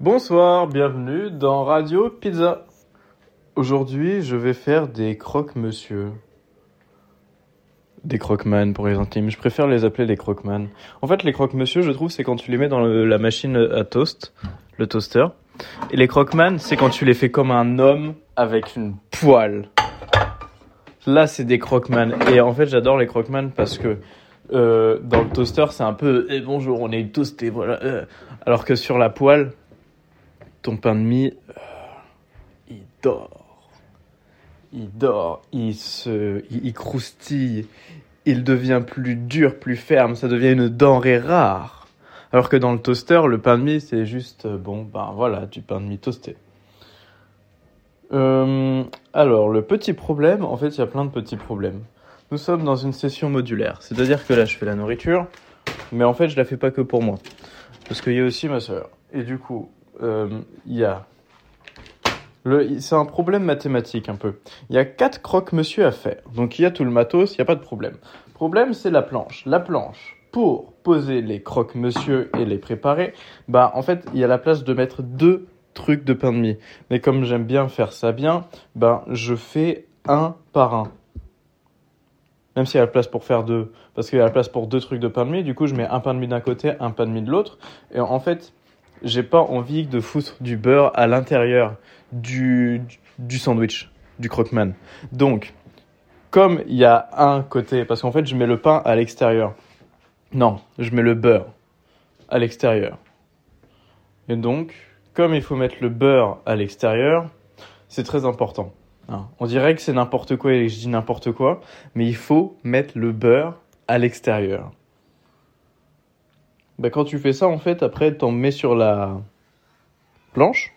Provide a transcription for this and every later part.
Bonsoir, bienvenue dans Radio Pizza. Aujourd'hui, je vais faire des croque-monsieur. Des croque-man pour les intimes. Je préfère les appeler les croque-man. En fait, les croque-monsieur, je trouve, c'est quand tu les mets dans la machine à toast, le toaster. Et les croque-man, c'est quand tu les fais comme un homme avec une poêle. Là, c'est des croque-man. Et en fait, j'adore les croque-man parce que euh, dans le toaster, c'est un peu eh, bonjour, on est toasté, voilà. euh. Alors que sur la poêle, ton pain de mie, euh, il dort. Il dort, il se, il, il croustille, il devient plus dur, plus ferme, ça devient une denrée rare. Alors que dans le toaster, le pain de mie, c'est juste, euh, bon, ben voilà, du pain de mie toasté. Euh, alors, le petit problème, en fait, il y a plein de petits problèmes. Nous sommes dans une session modulaire, c'est-à-dire que là, je fais la nourriture, mais en fait, je la fais pas que pour moi, parce qu'il y a aussi ma sœur. Et du coup, euh, il y a le, c'est un problème mathématique un peu. Il y a quatre croque-monsieur à faire, donc il y a tout le matos, il y a pas de problème. Problème, c'est la planche. La planche pour poser les croque-monsieur et les préparer, bah en fait, il y a la place de mettre deux trucs de pain de mie. Mais comme j'aime bien faire ça bien, ben je fais un par un. Même s'il y a la place pour faire deux, parce qu'il y a la place pour deux trucs de pain de mie, du coup je mets un pain de mie d'un côté, un pain de mie de l'autre. Et en fait, j'ai pas envie de foutre du beurre à l'intérieur du, du sandwich, du croque-man. Donc, comme il y a un côté, parce qu'en fait je mets le pain à l'extérieur. Non, je mets le beurre à l'extérieur. Et donc, comme il faut mettre le beurre à l'extérieur, c'est très important. hein. On dirait que c'est n'importe quoi et je dis n'importe quoi, mais il faut mettre le beurre à l'extérieur. Ben, quand tu fais ça, en fait, après, t'en mets sur la planche.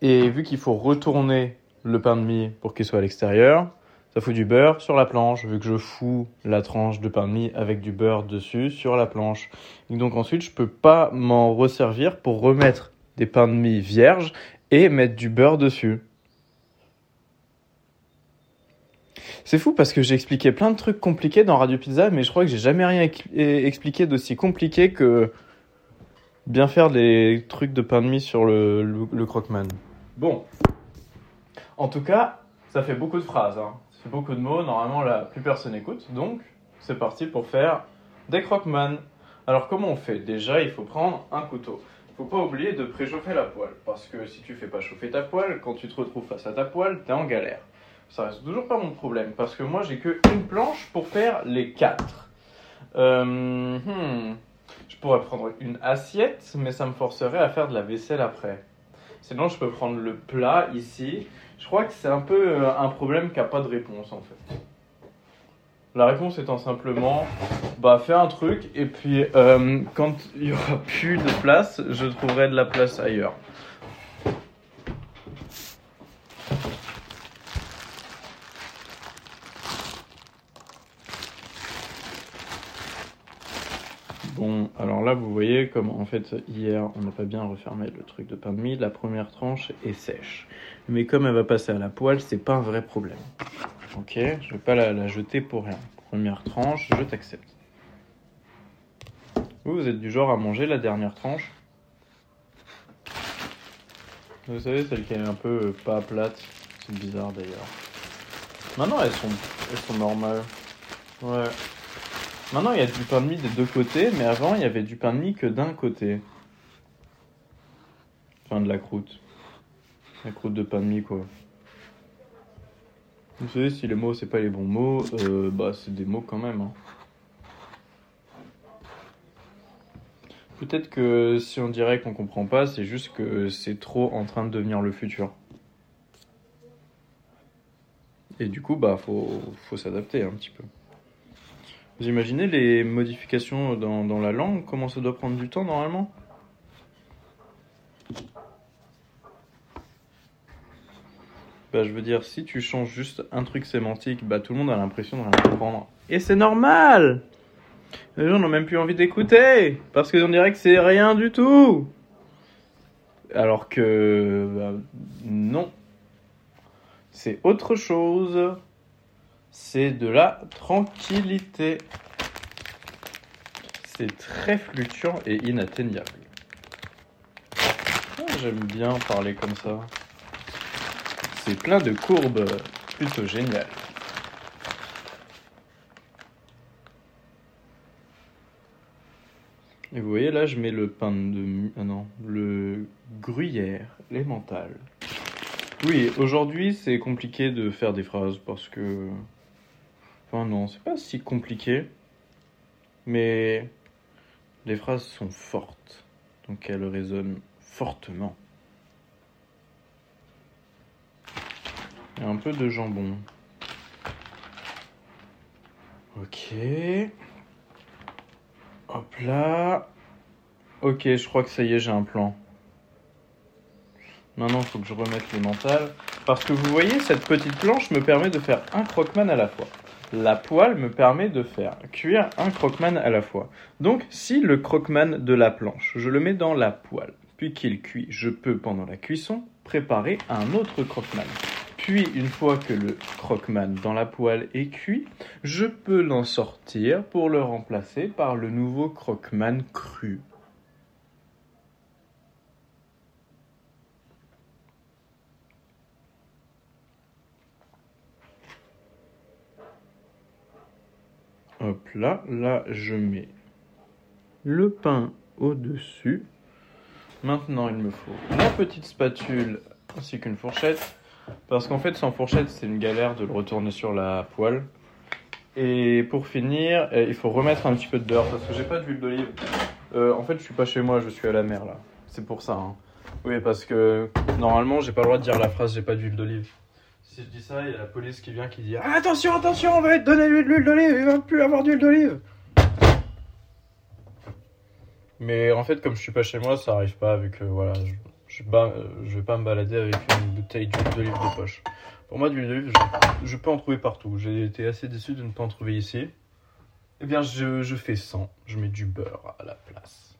Et vu qu'il faut retourner le pain de mie pour qu'il soit à l'extérieur, ça fout du beurre sur la planche, vu que je fous la tranche de pain de mie avec du beurre dessus sur la planche. Donc ensuite, je peux pas m'en resservir pour remettre des pains de mie vierges et mettre du beurre dessus. C'est fou parce que j'ai expliqué plein de trucs compliqués dans Radio Pizza, mais je crois que j'ai jamais rien expliqué d'aussi compliqué que bien faire des trucs de pain de mie sur le, le. Bon. En tout cas, ça fait beaucoup de phrases, hein. ça fait beaucoup de mots. Normalement, là, plus personne écoute. Donc, c'est parti pour faire des croque-man. Alors, comment on fait? Déjà, il faut prendre un couteau. Il faut pas oublier de préchauffer la poêle. Parce que si tu fais pas chauffer ta poêle, quand tu te retrouves face à ta poêle, t'es en galère. Ça reste toujours pas mon problème. Parce que moi, j'ai que une planche pour faire les quatre. Euh, hmm. Je pourrais prendre une assiette, mais ça me forcerait à faire de la vaisselle après. Sinon, je peux prendre le plat ici. Je crois que c'est un peu euh, un problème qui n'a pas de réponse en fait. La réponse étant simplement, bah fais un truc et puis euh, quand il y aura plus de place, je trouverai de la place ailleurs. Bon, alors là, vous voyez en fait hier, on n'a pas bien refermé le truc de pain de mie. La première tranche est sèche, mais comme elle va passer à la poêle, c'est pas un vrai problème. Ok, je vais pas la, la jeter pour rien. Première tranche, je t'accepte. Vous, vous êtes du genre à manger la dernière tranche? Vous savez, celle qui est un peu euh, pas plate. C'est bizarre d'ailleurs. Maintenant, elles sont, elles sont normales. Ouais. Maintenant, il y a du pain de mie des deux côtés, mais avant, il y avait du pain de mie que d'un côté. Enfin, de la croûte. La croûte de pain de mie, quoi. Vous savez, si les mots, c'est pas les bons mots, euh, bah, c'est des mots quand même. hein. Peut-être que si on dirait qu'on comprend pas, c'est juste que c'est trop en train de devenir le futur. Et du coup, bah, faut, faut s'adapter un petit peu. Vous imaginez les modifications dans, la langue, comment ça doit prendre du temps normalement Bah je veux dire, si tu changes juste un truc sémantique, bah tout le monde a l'impression de rien comprendre. Et c'est normal Les gens n'ont même plus envie d'écouter Parce qu'on dirait que c'est rien du tout Alors que... bah, non. C'est autre chose. C'est de la tranquillité. C'est très fluctuant et inatteignable. Ah, J'aime bien parler comme ça. C'est plein de courbes, plutôt génial. Et vous voyez là, je mets le pain de... Ah non, le gruyère, l'emmental. Oui, aujourd'hui c'est compliqué de faire des phrases parce que... Enfin non, c'est pas si compliqué. Mais les phrases sont fortes. Donc elles résonnent fortement. Et un peu de jambon. Ok. Hop là. Ok, je crois que ça y est, j'ai un plan. Maintenant, il faut que je remette le mental. Parce que vous voyez, cette petite planche me permet de faire un croqueman à la fois. La poêle me permet de faire cuire un croqueman à la fois. Donc, si le croqueman de la planche, je le mets dans la poêle, puis qu'il cuit, je peux, pendant la cuisson, préparer un autre croqueman. Puis, une fois que le croqueman dans la poêle est cuit, je peux l'en sortir pour le remplacer par le nouveau croqueman cru. Hop là, là je mets le pain au-dessus. Maintenant il me faut la petite spatule ainsi qu'une fourchette. Parce qu'en fait sans fourchette c'est une galère de le retourner sur la poêle. Et pour finir, euh, il faut remettre un petit peu de beurre parce que j'ai pas d'huile d'olive. Euh, en fait je suis pas chez moi, je suis à la mer là. C'est pour ça. hein. Oui parce que normalement j'ai pas le droit de dire la phrase j'ai pas d'huile d'olive. Si je dis ça, il y a la police qui vient qui dit Ah, Attention, attention, on va te donner de l'huile d'olive, il va plus avoir d'huile d'olive. Mais en fait, comme je suis pas chez moi, ça arrive pas vu que voilà, je, je, euh, je vais pas me balader avec une bouteille d'huile d'olive de poche. Pour moi, d'huile d'olive, je, je peux en trouver partout. J'ai été assez déçu de ne pas en trouver ici. Eh bien, je, je fais sans. Je mets du beurre à la place.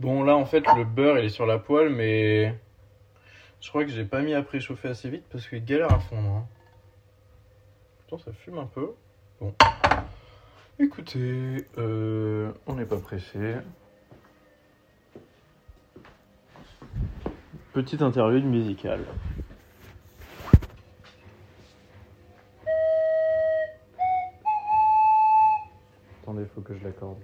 Bon, là, en fait, le beurre, il est sur la poêle, mais je crois que j'ai pas mis à préchauffer assez vite parce qu'il galère à fondre. Hein. Pourtant, ça fume un peu. Bon. Écoutez, euh, on n'est pas pressé. Petite interlude musicale. Attendez, faut que je l'accorde.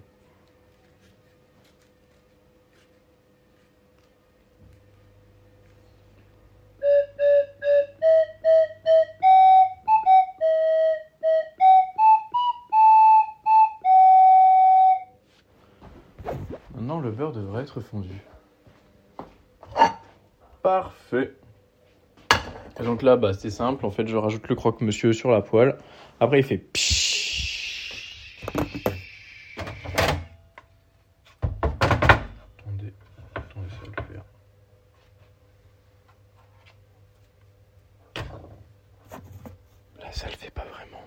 Devrait être fondu. Parfait. Donc là, bah, c'est simple. En fait, je rajoute le croque-monsieur sur la poêle. Après, il fait pshhh. Attendez, attendez, ça va le faire. Là, ça le fait pas vraiment.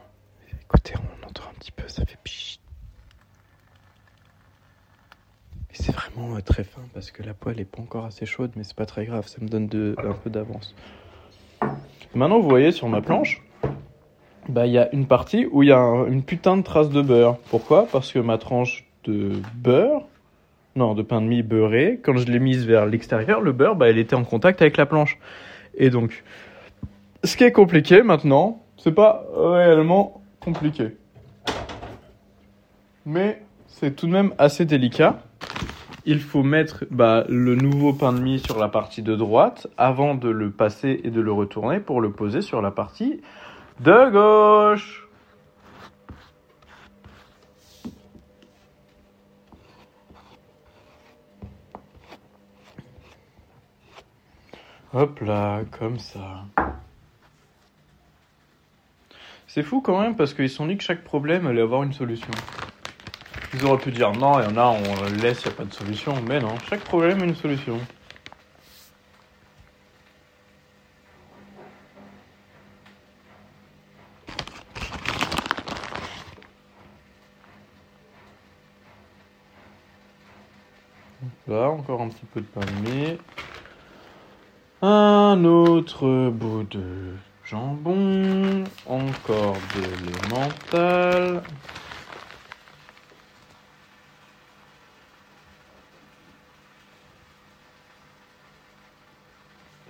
Écoutez, on entend un petit peu, ça fait pshhh. Et très fin parce que la poêle est pas encore assez chaude, mais c'est pas très grave, ça me donne un peu d'avance. Maintenant, vous voyez sur ma planche, bah il y a une partie où il y a un- une putain de trace de beurre. Pourquoi? Parce que ma tranche de beurre, non, de pain de mie beurré, quand je l'ai mise vers l'extérieur, le beurre, bah, elle était en contact avec la planche. Et donc, ce qui est compliqué maintenant, c'est pas réellement compliqué. Mais c'est tout de même assez délicat. Il faut mettre bah, le nouveau pain de mie sur la partie de droite avant de le passer et de le retourner pour le poser sur la partie de gauche. Hop là, comme ça. C'est fou quand même parce qu'ils sont dit que chaque problème allait avoir une solution. Ils auraient pu dire non, il y en a, on le laisse, il n'y a pas de solution. Mais non, chaque problème a une solution. Là, encore un petit peu de mie. Un autre bout de jambon. Encore de l'emmental.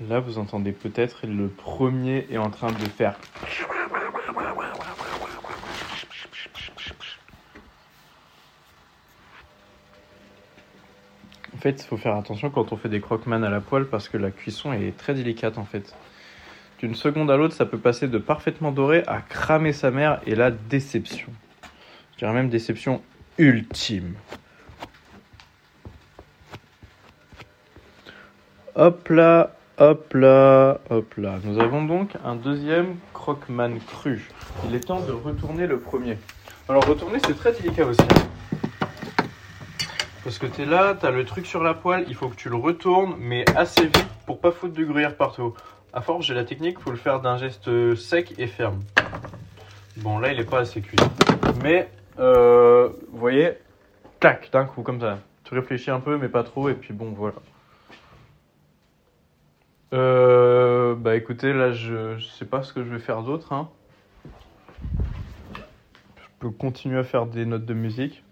Là, vous entendez peut-être le premier est en train de faire. En fait, il faut faire attention quand on fait des croque-man à la poêle parce que la cuisson est très délicate en fait. D'une seconde à l'autre, ça peut passer de parfaitement doré à cramer sa mère et la déception. Je dirais même déception ultime. Hop là, hop là, hop là. Nous avons donc un deuxième croque-man cru. Il est temps de retourner le premier. Alors retourner, c'est très délicat aussi. Parce que tu es là, tu as le truc sur la poêle, il faut que tu le retournes, mais assez vite pour pas foutre du gruyère partout. À force, j'ai la technique, faut le faire d'un geste sec et ferme. Bon, là, il est pas assez cuit. Mais, euh, vous voyez, tac, d'un coup, comme ça. Tu réfléchis un peu, mais pas trop, et puis bon, voilà. Euh, bah écoutez, là, je, je sais pas ce que je vais faire d'autre. Hein. Je peux continuer à faire des notes de musique.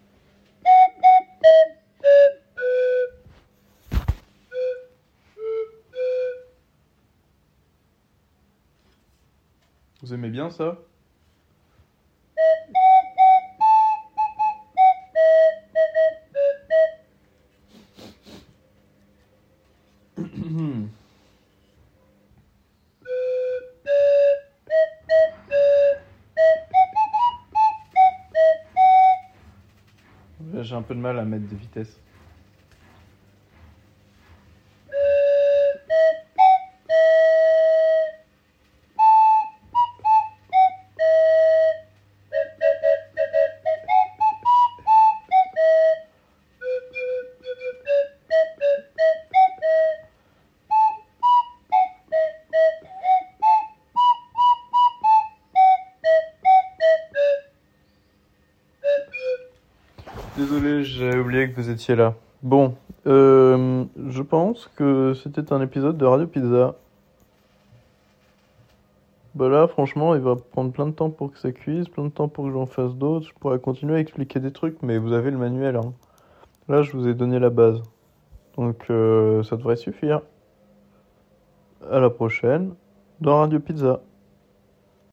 Vous aimez bien ça? J'ai un peu de mal à mettre des vitesses. Que vous étiez là. Bon, euh, je pense que c'était un épisode de Radio Pizza. Bah là, franchement, il va prendre plein de temps pour que ça cuise, plein de temps pour que j'en fasse d'autres. Je pourrais continuer à expliquer des trucs, mais vous avez le manuel. Hein. Là, je vous ai donné la base. Donc, euh, ça devrait suffire. À la prochaine dans Radio Pizza.